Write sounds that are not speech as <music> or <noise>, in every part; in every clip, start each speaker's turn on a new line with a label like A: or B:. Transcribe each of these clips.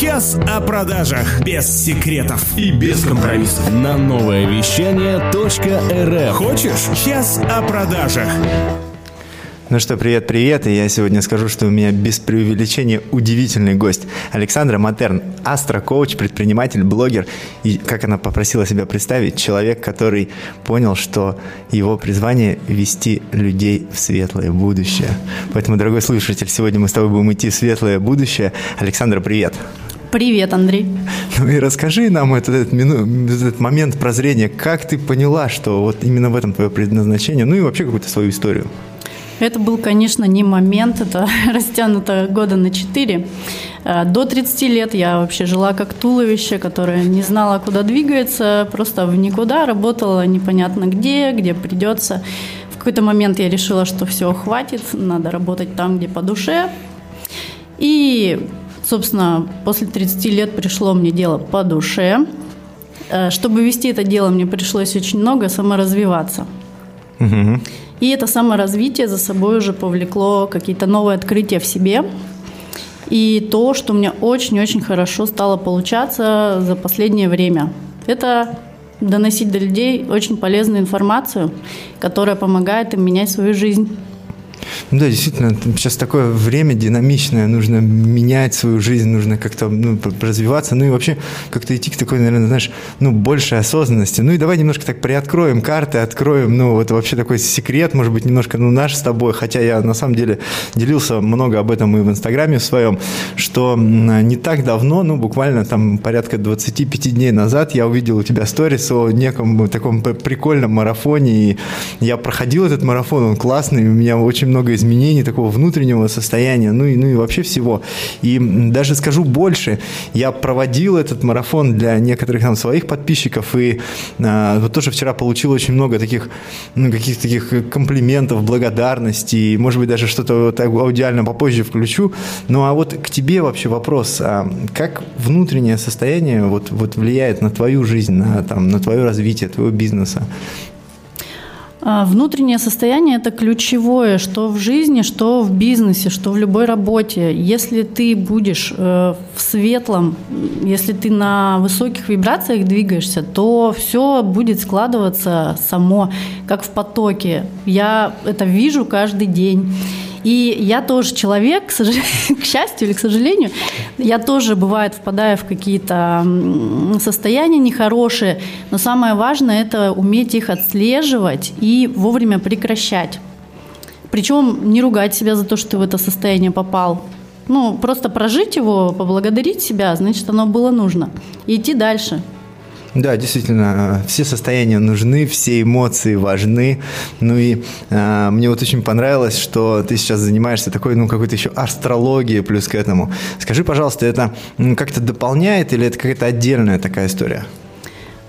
A: Час о продажах без секретов
B: и без компромиссов.
A: на новое вещание .рф. Хочешь? Час о продажах.
C: Ну что, привет-привет, и я сегодня скажу, что у меня без преувеличения удивительный гость. Александра Матерн, астро-коуч, предприниматель, блогер, и, как она попросила себя представить, человек, который понял, что его призвание – вести людей в светлое будущее. Поэтому, дорогой слушатель, сегодня мы с тобой будем идти в светлое будущее. Александра, привет!
D: Привет, Андрей.
C: Ну и расскажи нам этот, этот, мину, этот момент прозрения, как ты поняла, что вот именно в этом твое предназначение, ну и вообще какую-то свою историю.
D: Это был, конечно, не момент, это <laughs> растянуто года на 4. До 30 лет я вообще жила как туловище, которое не знала, куда двигается, просто в никуда, работала непонятно где, где придется. В какой-то момент я решила, что все, хватит, надо работать там, где по душе. И, собственно, после 30 лет пришло мне дело по душе. Э, Чтобы вести это дело, мне пришлось очень много саморазвиваться.
C: Угу.
D: И это саморазвитие за собой уже повлекло какие-то новые открытия в себе. И то, что у меня очень-очень хорошо стало получаться за последнее время, это доносить до людей очень полезную информацию, которая помогает им менять свою жизнь.
C: Ну да, действительно, сейчас такое время динамичное, нужно менять свою жизнь, нужно как-то ну, развиваться, ну и вообще как-то идти к такой, наверное, знаешь, ну, большей осознанности. Ну и давай немножко так приоткроем карты, откроем, ну, вот вообще такой секрет, может быть, немножко, ну, наш с тобой, хотя я на самом деле делился много об этом и в Инстаграме в своем, что не так давно, ну, буквально там порядка 25 дней назад я увидел у тебя сторис о неком таком прикольном марафоне, и я проходил этот марафон, он классный, у меня очень много изменений такого внутреннего состояния, ну и, ну и вообще всего. И даже скажу больше, я проводил этот марафон для некоторых там своих подписчиков, и а, вот тоже вчера получил очень много таких, ну, каких-то таких комплиментов, благодарностей, может быть, даже что-то вот аудиально попозже включу. Ну а вот к тебе вообще вопрос, а как внутреннее состояние вот, вот влияет на твою жизнь, на, там, на твое развитие твоего бизнеса?
D: А, Внутреннее состояние – это ключевое, что в жизни, что в бизнесе, что в любой работе. Если ты будешь э, в светлом, если ты на высоких вибрациях двигаешься, то все будет складываться само, как в потоке. Я это вижу каждый день. И я тоже человек, к, сожалению, <laughs> к счастью или к сожалению, я тоже, бывает, впадаю в какие-то состояния нехорошие, но самое важное – это уметь их отслеживать и вовремя прекращать. Причем не ругать себя за то, что ты в это состояние попал. Ну, просто прожить его, поблагодарить себя, значит, оно было нужно. И идти дальше.
C: Да, действительно, все состояния нужны, все эмоции важны. Ну и э, мне вот очень понравилось, что ты сейчас занимаешься такой, ну, какой-то еще астрологией плюс к этому. Скажи, пожалуйста, это как-то дополняет или это какая-то отдельная такая история?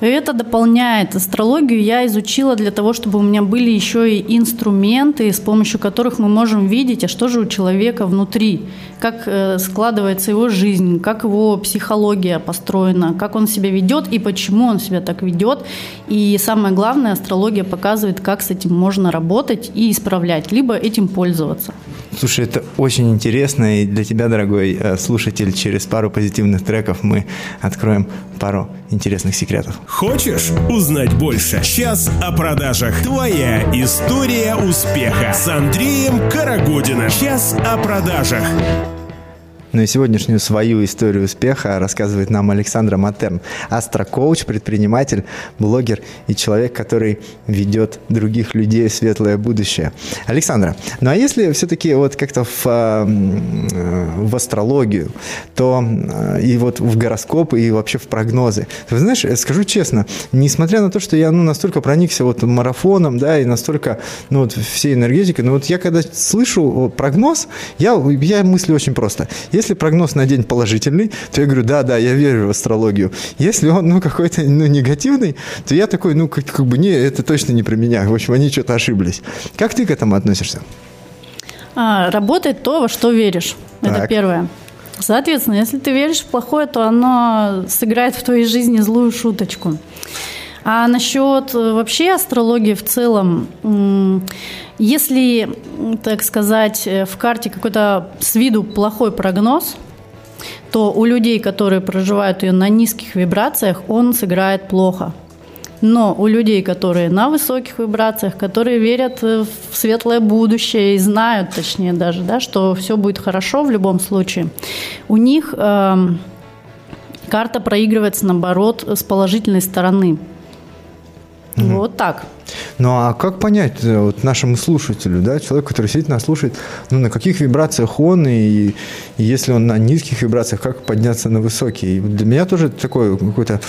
D: Это дополняет. Астрологию я изучила для того, чтобы у меня были еще и инструменты, с помощью которых мы можем видеть, а что же у человека внутри, как э, складывается его жизнь, как его психология построена, как он себя ведет и почему он себя так ведет. И самое главное, астрология показывает, как с этим можно работать и исправлять, либо этим пользоваться.
C: Слушай, это очень интересно, и для тебя, дорогой э, слушатель, через пару позитивных треков мы откроем пару интересных секретов.
A: Хочешь узнать больше? Час о продажах. Твоя история успеха с Андреем Карагодиным. Час о продажах.
C: Ну и сегодняшнюю свою историю успеха рассказывает нам Александра Матерн, астро-коуч, предприниматель, блогер и человек, который ведет других людей в светлое будущее. Александра, ну а если все-таки вот как-то в, э, в астрологию, то э, и вот в гороскоп, и вообще в прогнозы, ты знаешь, э, скажу честно, несмотря на то, что я ну, настолько проникся вот марафоном, да, и настолько, ну вот всей энергетикой, но вот я когда слышу прогноз, я, я мыслю очень просто – если прогноз на день положительный, то я говорю, да, да, я верю в астрологию. Если он, ну, какой-то, ну, негативный, то я такой, ну, как, как бы, не, это точно не про меня. В общем, они что-то ошиблись. Как ты к этому относишься?
D: А, работает то, во что веришь. Это
C: Так.
D: первое. Соответственно, если ты веришь в плохое, то оно сыграет в твоей жизни злую шуточку. А насчет э, вообще астрологии в целом, если, так сказать, э, в карте какой-то с виду плохой прогноз, то у людей, которые проживают ее на низких вибрациях, он сыграет плохо. Но у людей, которые на высоких вибрациях, которые верят в светлое будущее и знают, точнее даже, да, что все будет хорошо в любом случае, у них э, карта проигрывается наоборот с положительной стороны. Угу. Вот так.
C: Ну а как понять э, вот нашему слушателю, да, человек, который сидит нас слушает, ну на каких вибрациях он и, и если он на низких вибрациях, как подняться на высокие? И для меня тоже такое какое-то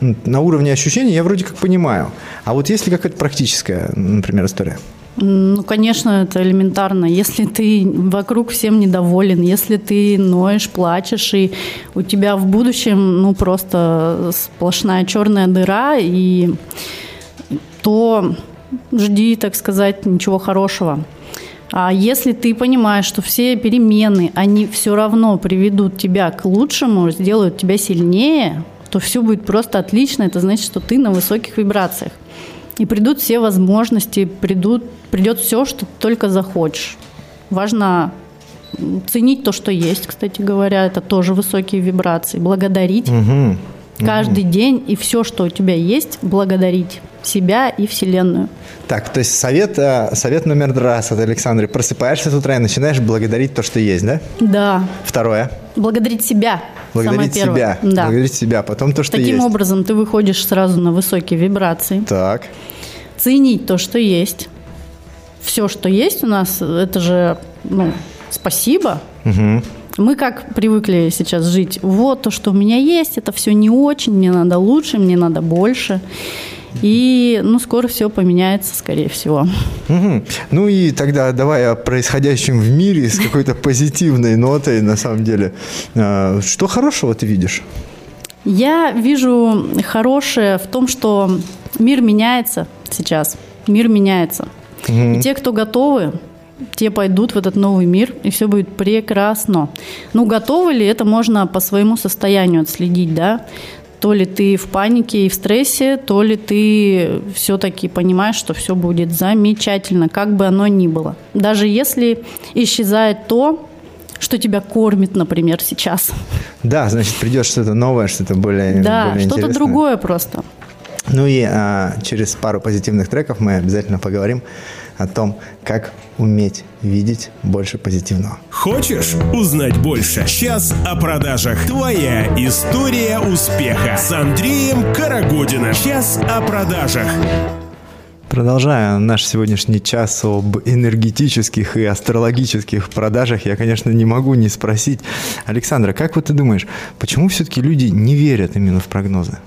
C: на уровне ощущений я вроде как понимаю. А вот есть ли какая-то практическая, например, история?
D: Ну, конечно, это элементарно. Если ты вокруг всем недоволен, если ты ноешь, плачешь, и у тебя в будущем, ну, просто сплошная черная дыра, и то жди, так сказать, ничего хорошего. А если ты понимаешь, что все перемены, они все равно приведут тебя к лучшему, сделают тебя сильнее, то все будет просто отлично. Это значит, что ты на высоких вибрациях. И придут все возможности, придут, придет все, что ты только захочешь. Важно ценить то, что есть, кстати говоря, это тоже высокие вибрации. Благодарить угу. Каждый день и все, что у тебя есть, благодарить себя и Вселенную.
C: Так, то есть совет, э, совет номер раз от Александры. Просыпаешься с утра и начинаешь благодарить то, что есть, да?
D: Да.
C: Второе.
D: Благодарить себя.
C: Благодарить себя. Да. Благодарить себя. Потом то, что
D: Таким
C: есть.
D: Таким образом ты выходишь сразу на высокие вибрации.
C: Так.
D: Ценить то, что есть. Все, что есть у нас, это же ну, спасибо. Угу. Мы как привыкли сейчас жить, вот то, что у меня есть, это все не очень, мне надо лучше, мне надо больше. И, ну, скоро все поменяется, скорее всего.
C: Угу. Ну и тогда давай о происходящем в мире с какой-то позитивной нотой, на самом деле. А, что хорошего ты видишь?
D: Я вижу хорошее в том, что мир меняется сейчас. Мир меняется. Угу. И те, кто готовы, те пойдут в этот новый мир, и все будет прекрасно. Ну, готовы ли, это можно по своему состоянию отследить, да? то ли ты в панике и в стрессе, то ли ты все-таки понимаешь, что все будет замечательно, как бы оно ни было. Даже если исчезает то, что тебя кормит, например, сейчас.
C: Да, значит, придет что-то новое, что-то более
D: Да, что-то другое просто.
C: Ну и а, через пару позитивных треков мы обязательно поговорим о том, как уметь видеть больше позитивного.
A: Хочешь узнать больше? Сейчас о продажах. Твоя история успеха с Андреем Карагодиным. Сейчас о продажах.
C: Продолжая наш сегодняшний час об энергетических и астрологических продажах, я, конечно, не могу не спросить, Александра, как вот ты думаешь, почему все-таки люди не верят именно в прогнозы?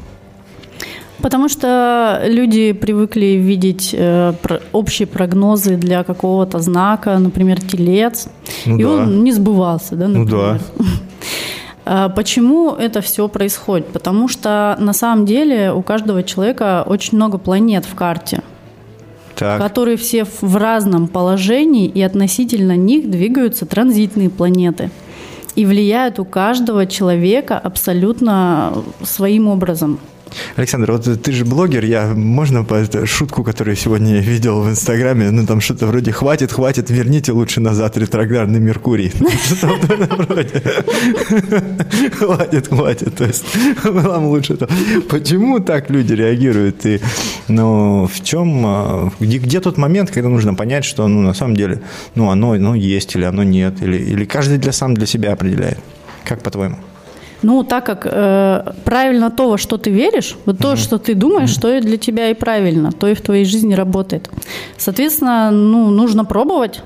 D: Потому что люди привыкли видеть э, про, общие прогнозы для какого-то знака, например, телец, ну и да. он не сбывался, да, например. Ну да. <laughs> А почему это все происходит? Потому что на самом деле у каждого человека очень много планет в карте, так. которые все в разном положении, и относительно них двигаются транзитные планеты. И влияют у каждого человека абсолютно своим образом.
C: Александр, вот ты же блогер, я можно по шутку, которую сегодня <laughs> видел в Инстаграме, ну там что-то вроде «хватит, хватит, верните лучше назад ретроградный Меркурий». <laughs> <laughs> Хватит, хватит, то есть вам лучше. Почему так люди реагируют? И, ну, в чем, а, где, где тот момент, когда нужно понять, что, ну, на самом деле, ну, оно, оно есть или оно нет, или, или каждый для сам для себя определяет? Как по-твоему?
D: Ну, так как э, правильно то, во что ты веришь, вот то, mm-hmm. что ты думаешь, mm-hmm. то и для тебя и правильно, то и в твоей жизни работает. Соответственно, ну, нужно пробовать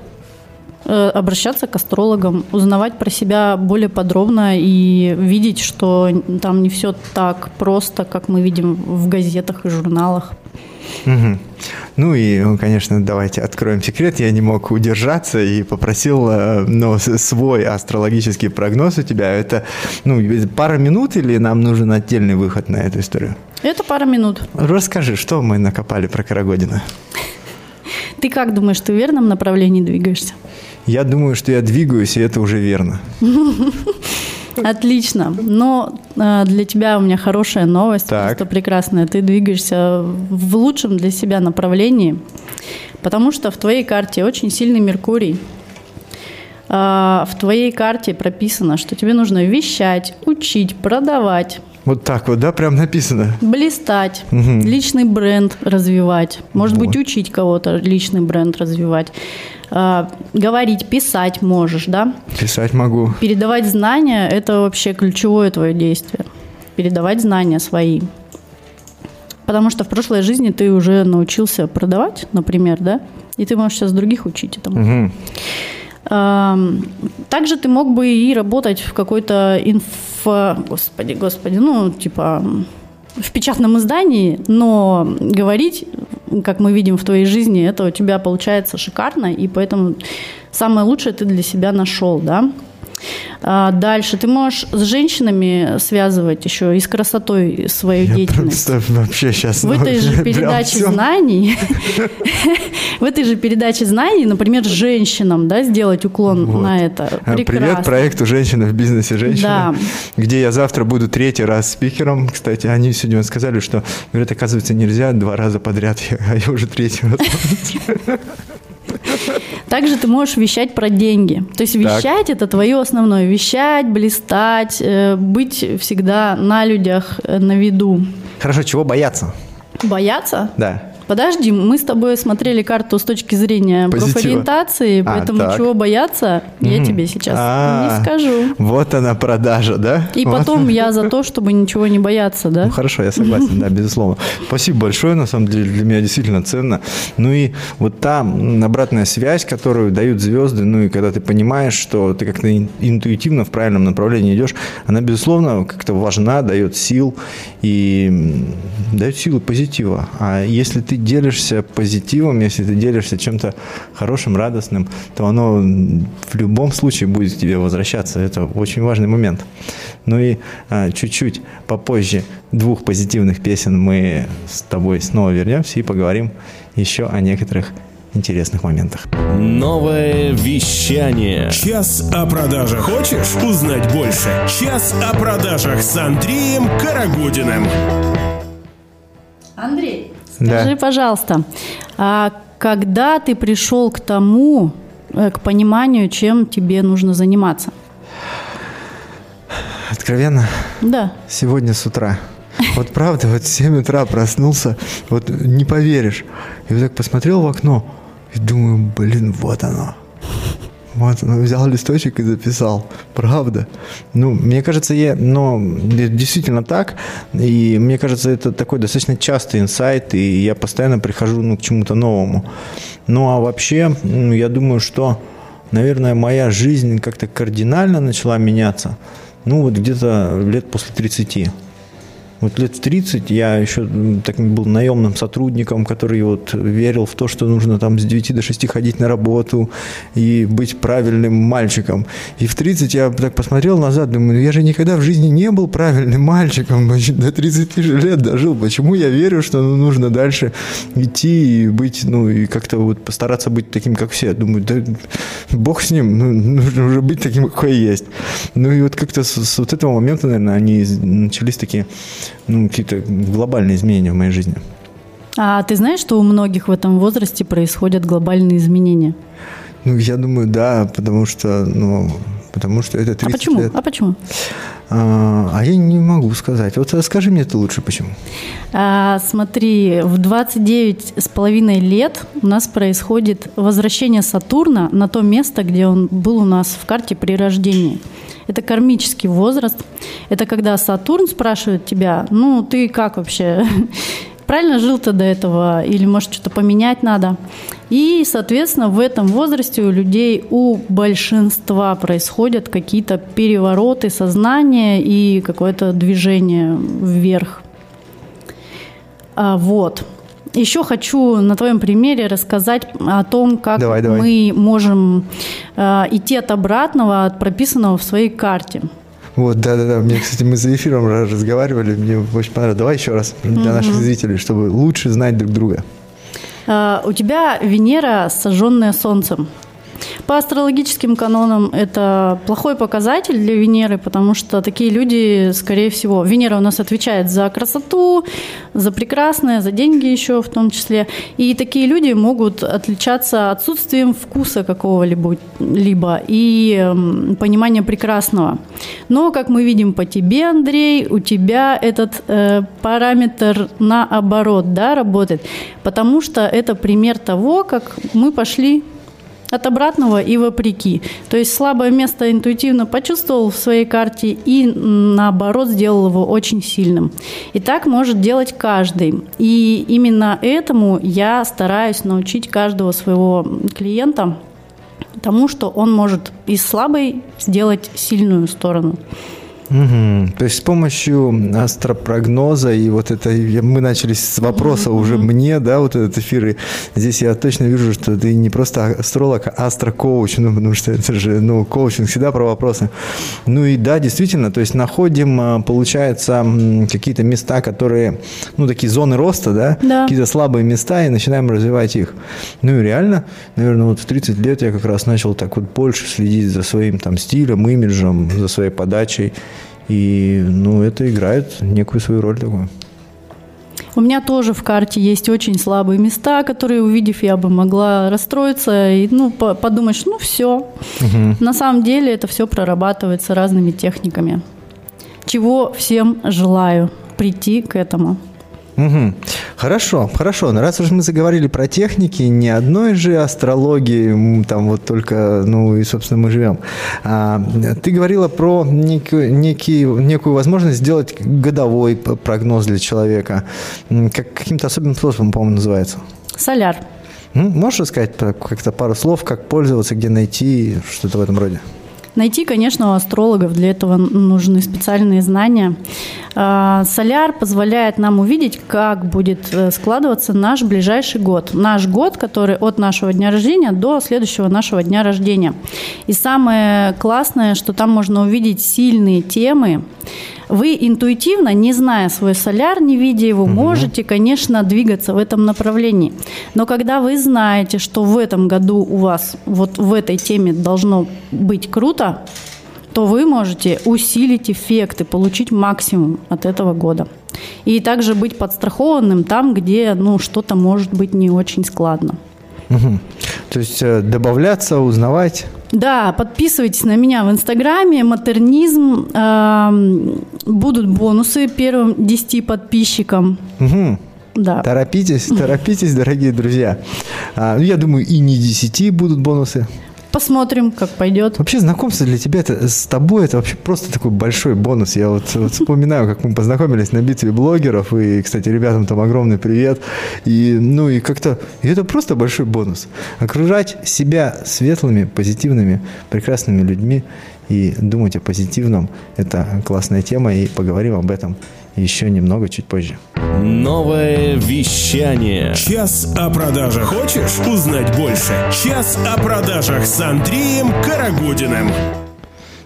D: обращаться к астрологам, узнавать про себя более подробно и видеть, что там не все так просто, как мы видим в газетах и журналах.
C: Угу. Ну и, конечно, давайте откроем секрет. Я не мог удержаться и попросил э, ну, свой астрологический прогноз у тебя. Это ну, пара минут или нам нужен отдельный выход на эту историю?
D: Это пара минут.
C: Расскажи, что мы накопали про Карагодина?
D: Ты как думаешь, ты в верном направлении двигаешься?
C: Я думаю, что я двигаюсь, и это уже верно. <laughs>
D: Отлично. Но э, для тебя у меня хорошая новость, так. просто прекрасная. Ты двигаешься в лучшем для себя направлении, потому что в твоей карте очень сильный Меркурий. а, в твоей карте прописано, что тебе нужно вещать, учить, продавать,
C: Вот так вот, да, прям написано.
D: блистать, личный бренд развивать, может быть, учить кого-то личный бренд развивать, А, говорить, писать можешь, да?
C: Писать могу.
D: Передавать знания – это вообще ключевое твое действие. Передавать знания свои. Потому что в прошлой жизни ты уже научился продавать, например, да? И ты можешь сейчас других учить этому. Ам, Также ты мог бы и работать в какой-то инфо... Господи, господи, ну, типа в печатном издании, но говорить, как мы видим в твоей жизни, это у тебя получается шикарно, и поэтому самое лучшее ты для себя нашел, да? А Дальше ты можешь с женщинами связывать еще и с красотой свою
C: Я
D: деятельность.
C: просто вообще сейчас...
D: В этой же передаче знаний, <laughs> в этой же передаче знаний, например, женщинам, да, сделать уклон на это.
C: А, Привет проекту «Женщина в бизнесе женщина», где я завтра буду третий раз спикером. Кстати, они сегодня сказали, что, говорят, оказывается, нельзя два раза подряд, <laughs> а я уже третий раз. <laughs>
D: Также ты можешь вещать про деньги. То есть вещать это твое основное. Вещать, блистать, э, быть всегда на людях, э, на виду.
C: Хорошо, чего бояться?
D: Бояться?
C: Да.
D: Подожди, мы с тобой смотрели карту с точки зрения
C: Позитива.
D: профориентации,
C: А,
D: поэтому
C: так.
D: чего бояться, я
C: Мгм.
D: тебе сейчас
C: А,
D: не скажу.
C: Вот она продажа, да?
D: И
C: Вот.
D: потом я за то, чтобы ничего не бояться, да?
C: Ну, хорошо, я согласен, да, безусловно. Спасибо большое, на самом деле, для меня действительно ценно. Ну и вот та м, обратная связь, которую дают звезды, ну и когда ты понимаешь, что ты как-то ин- интуитивно в правильном направлении идешь, она, безусловно, как-то важна, дает сил и дает силу позитива. А если ты делишься позитивом, если ты делишься чем-то хорошим, радостным, то оно в любом случае будет к тебе возвращаться. Это очень важный момент. Ну и а, чуть-чуть попозже двух позитивных песен мы с тобой снова вернемся и поговорим еще о некоторых интересных моментах.
A: Новое вещание. Час о продажах. Хочешь узнать больше? Час о продажах с Андреем Карагодиным.
D: Андрей,
C: Да.
D: скажи, пожалуйста, а когда ты пришел к тому, э, к пониманию, чем тебе нужно заниматься?
C: Откровенно,
D: Да.
C: сегодня с утра. Вот правда, вот в 7 утра проснулся, вот не поверишь. И вот так посмотрел в окно и думаю, блин, вот оно. Вот, ну, взял листочек и записал. Правда. Ну, мне кажется, я, это действительно так. И мне кажется, это такой достаточно частый инсайт, и я постоянно прихожу ну, к чему-то новому. Ну, а вообще, ну, я думаю, что, наверное, моя жизнь как-то кардинально начала меняться. Ну, вот где-то лет после 30. Вот лет в 30 я еще м, таким был наемным сотрудником, который вот верил в то, что нужно там с 9 до 6 ходить на работу и быть правильным мальчиком. И в 30 я так посмотрел назад, думаю, «Ну, я же никогда в жизни не был правильным мальчиком, <laughs> до 30 же лет дожил. Почему я верю, что ну, нужно дальше идти и быть, ну, и как-то вот постараться быть таким, как все. Думаю, да бог с ним, ну, нужно уже быть таким, какой есть. Ну и вот как-то с, с вот этого момента, наверное, они начались такие, ну, какие-то глобальные изменения в моей жизни.
D: А ты знаешь, что у многих в этом возрасте происходят глобальные изменения?
C: Ну, я думаю, да, потому что, ну, потому что это 30
D: а почему?
C: лет.
D: А почему?
C: А, а я не могу сказать. Вот скажи мне это лучше, почему.
D: А, смотри, в 29 с половиной лет у нас происходит возвращение Сатурна на то место, где он был у нас в карте при рождении. Это кармический возраст. Это когда Сатурн спрашивает тебя, ну ты как вообще? <laughs> Правильно жил ты до этого? Или может что-то поменять надо? И, соответственно, в этом возрасте у людей, у большинства происходят какие-то перевороты сознания и какое-то движение вверх. А, вот. Еще хочу на твоем примере рассказать о том, как
C: Давай, давай.
D: мы можем а, идти от обратного, от прописанного в своей карте.
C: Вот, да-да-да. Мне, кстати, мы за эфиром раз- разговаривали, мне очень понравилось. Давай еще раз для наших зрителей, чтобы лучше знать друг друга.
D: А, у тебя Венера, сожженная Солнцем. По астрологическим канонам это плохой показатель для Венеры, потому что такие люди, скорее всего, Венера у нас отвечает за красоту, за прекрасное, за деньги еще в том числе. И такие люди могут отличаться отсутствием вкуса какого-либо либо и э, понимания прекрасного. Но, как мы видим по тебе, Андрей, у тебя этот э, параметр наоборот да, работает, потому что это пример того, как мы пошли от обратного и вопреки. То есть слабое место интуитивно почувствовал в своей карте и наоборот сделал его очень сильным. И так может делать каждый. И именно этому я стараюсь научить каждого своего клиента тому, что он может из слабой сделать сильную сторону.
C: Угу. То есть с помощью астропрогноза и вот это мы начали с вопроса угу. уже мне, да, вот этот эфир. И здесь я точно вижу, что ты не просто астролог, а астрокоуч, ну, потому что это же, ну, коучинг всегда про вопросы. Ну и да, действительно, то есть находим, а, получается, какие-то места, которые, ну, такие зоны роста, да,
D: да.
C: какие-то слабые места, и начинаем развивать их. Ну и реально, наверное, вот в 30 лет я как раз начал так вот больше следить за своим там стилем, имиджем, за своей подачей. И, ну, это играет некую свою роль такую.
D: У меня тоже в карте есть очень слабые места, которые, увидев, я бы могла расстроиться и ну, подумать, что ну все. Угу. На самом деле это все прорабатывается разными техниками. Чего всем желаю прийти к этому.
C: Угу. Хорошо, хорошо. Но раз уж мы заговорили про техники, не одной же астрологии, там вот только, ну и, собственно, мы живем. А, ты говорила про некую, некий, некую возможность сделать годовой прогноз для человека. Как, каким-то особенным способом, по-моему, называется?
D: Соляр.
C: Можешь рассказать как-то пару слов, как пользоваться, где найти, что-то в этом роде?
D: Найти, конечно, у астрологов для этого нужны специальные знания. А, соляр позволяет нам увидеть, как будет э, складываться наш ближайший год. Наш год, который от нашего дня рождения до следующего нашего дня рождения. И самое классное, что там можно увидеть сильные темы, вы интуитивно, не зная свой соляр, не видя его, угу. можете, конечно, двигаться в этом направлении. Но когда вы знаете, что в этом году у вас вот в этой теме должно быть круто, то вы можете усилить эффект и получить максимум от этого года. И также быть подстрахованным там, где ну, что-то может быть не очень складно.
C: Угу. То есть э, добавляться, узнавать.
D: Да, подписывайтесь на меня в Инстаграме, Матернизм. Э, будут бонусы первым 10 подписчикам.
C: Угу. Да. Торопитесь, торопитесь, дорогие друзья. А, ну, я думаю, и не 10 будут бонусы.
D: Посмотрим, как пойдет.
C: Вообще знакомство для тебя это, с тобой это вообще просто такой большой бонус. Я вот, вот вспоминаю, как мы познакомились на битве блогеров, и, кстати, ребятам там огромный привет. И, ну и как-то, и это просто большой бонус. Окружать себя светлыми, позитивными, прекрасными людьми и думать о позитивном – это классная тема, и поговорим об этом еще немного чуть позже.
A: Новое вещание. Час о продажах. Хочешь узнать больше? Час о продажах с Андреем Карагодиным.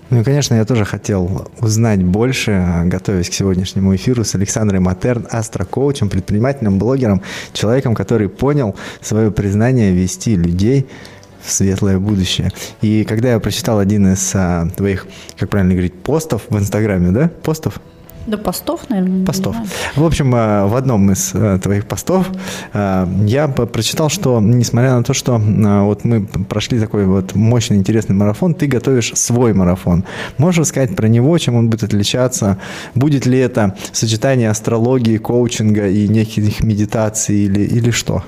C: Ну и, конечно, я тоже хотел узнать больше, готовясь к сегодняшнему эфиру с Александрой Матерн, астрокоучем, предпринимателем, блогером, человеком, который понял свое признание вести людей в светлое будущее. И когда я прочитал один из а, твоих, как правильно говорить, постов в Инстаграме, да? Постов?
D: Да постов, наверное.
C: Постов. В общем, э, в одном из э, твоих постов э, я прочитал, что несмотря на то, что вот мы прошли такой вот мощный, интересный марафон, ты готовишь свой марафон. Можешь рассказать про него, чем он будет отличаться? Будет ли это сочетание астрологии, коучинга и неких медитаций или, или что?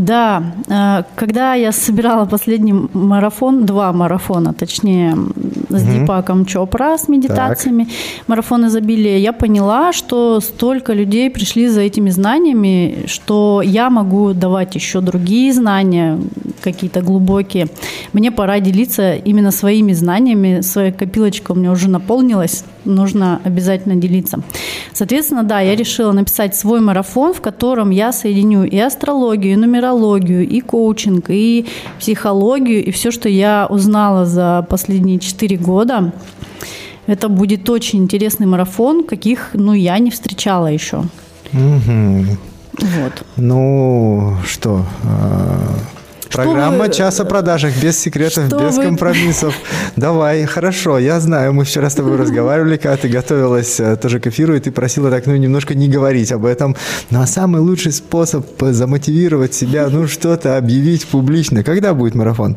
D: Да, э, когда я собирала последний марафон, два марафона, точнее, с угу. Дипаком Чопра, с медитациями, так. марафон изобилия, я поняла, что столько людей пришли за этими знаниями, что я могу давать еще другие знания, какие-то глубокие. Мне пора делиться именно своими знаниями, своя копилочка у меня уже наполнилась, нужно обязательно делиться. Соответственно, да, я решила написать свой марафон, в котором я соединю и астрологию, и нумерологию, и коучинг, и психологию, и все, что я узнала за последние четыре года. Это будет очень интересный марафон, каких ну, я не встречала еще.
C: Угу. Вот. Ну, что, а, Программа
D: вы-
C: «Час о продажах» без секретов,
D: Что
C: без
D: вы-
C: компромиссов. Давай, хорошо, я знаю, мы вчера с тобой <laughs> разговаривали, когда ты готовилась э, тоже к эфиру, и ты просила так, ну, немножко не говорить об этом. Ну, а самый лучший способ э, замотивировать себя, ну, что-то объявить публично. Когда будет марафон?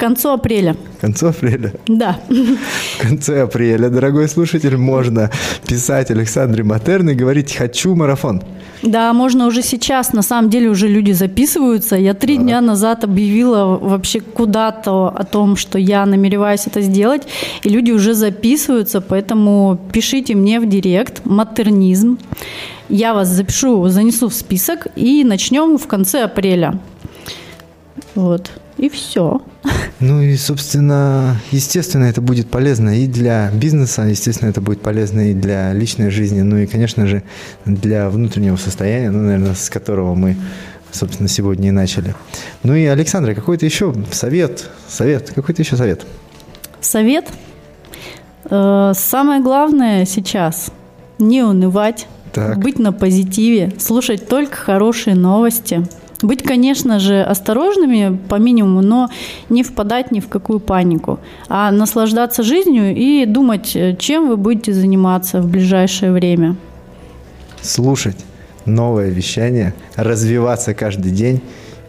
D: К концу апреля.
C: В конце апреля.
D: Да.
C: В конце апреля, дорогой слушатель, можно писать Александре Матерны и говорить «хочу марафон».
D: Да, можно уже сейчас. На самом деле уже люди записываются. Я три дня назад объявила вообще куда-то о том, что я намереваюсь это сделать, и люди уже записываются, поэтому пишите мне в директ «Матернизм». Я вас запишу, занесу в список, и начнем в конце апреля. Вот. И все.
C: Ну и, собственно, естественно, это будет полезно и для бизнеса, естественно, это будет полезно и для личной жизни, ну и, конечно же, для внутреннего состояния, ну, наверное, с которого мы, собственно, сегодня и начали. Ну и, Александра, какой-то еще совет, совет, какой-то еще совет?
D: Совет. Э, Самое главное сейчас не унывать,
C: Так.
D: быть на позитиве, слушать только хорошие новости. Быть, конечно же, осторожными по минимуму, но не впадать ни в какую панику, а наслаждаться жизнью и думать, э, чем вы будете заниматься в ближайшее время.
C: Слушать новое вещание, развиваться каждый день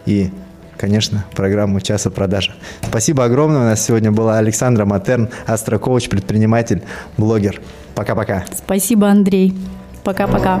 C: и, конечно, программу «Час о продажах». Спасибо огромное. У нас сегодня была Александра Матерн, астрокоуч, предприниматель, блогер. Пока-пока.
D: Спасибо, Андрей. Пока-пока.